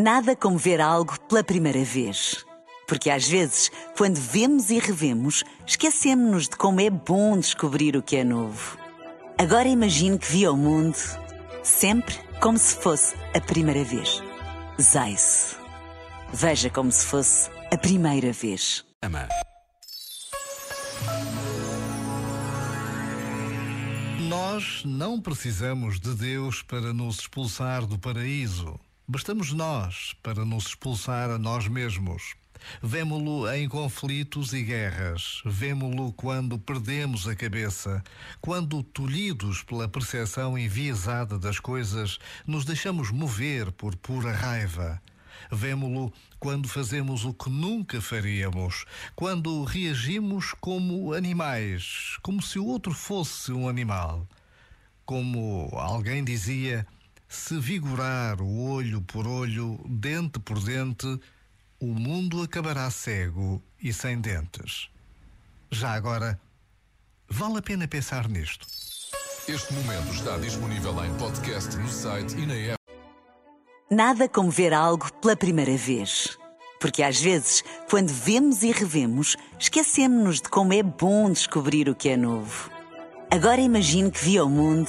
Nada como ver algo pela primeira vez. Porque às vezes, quando vemos e revemos, esquecemos-nos de como é bom descobrir o que é novo. Agora imagine que viu o mundo sempre como se fosse a primeira vez. Zais. Veja como se fosse a primeira vez. Ama. Nós não precisamos de Deus para nos expulsar do paraíso. Bastamos nós para nos expulsar a nós mesmos. Vemo-lo em conflitos e guerras. Vemo-lo quando perdemos a cabeça, quando, tolhidos pela percepção enviesada das coisas, nos deixamos mover por pura raiva. Vemo-lo quando fazemos o que nunca faríamos, quando reagimos como animais, como se o outro fosse um animal. Como alguém dizia, se vigorar o olho por olho, dente por dente, o mundo acabará cego e sem dentes. Já agora, vale a pena pensar nisto. Este momento está disponível em podcast no site e na app. Nada como ver algo pela primeira vez. Porque às vezes, quando vemos e revemos, esquecemos-nos de como é bom descobrir o que é novo. Agora imagine que viu o mundo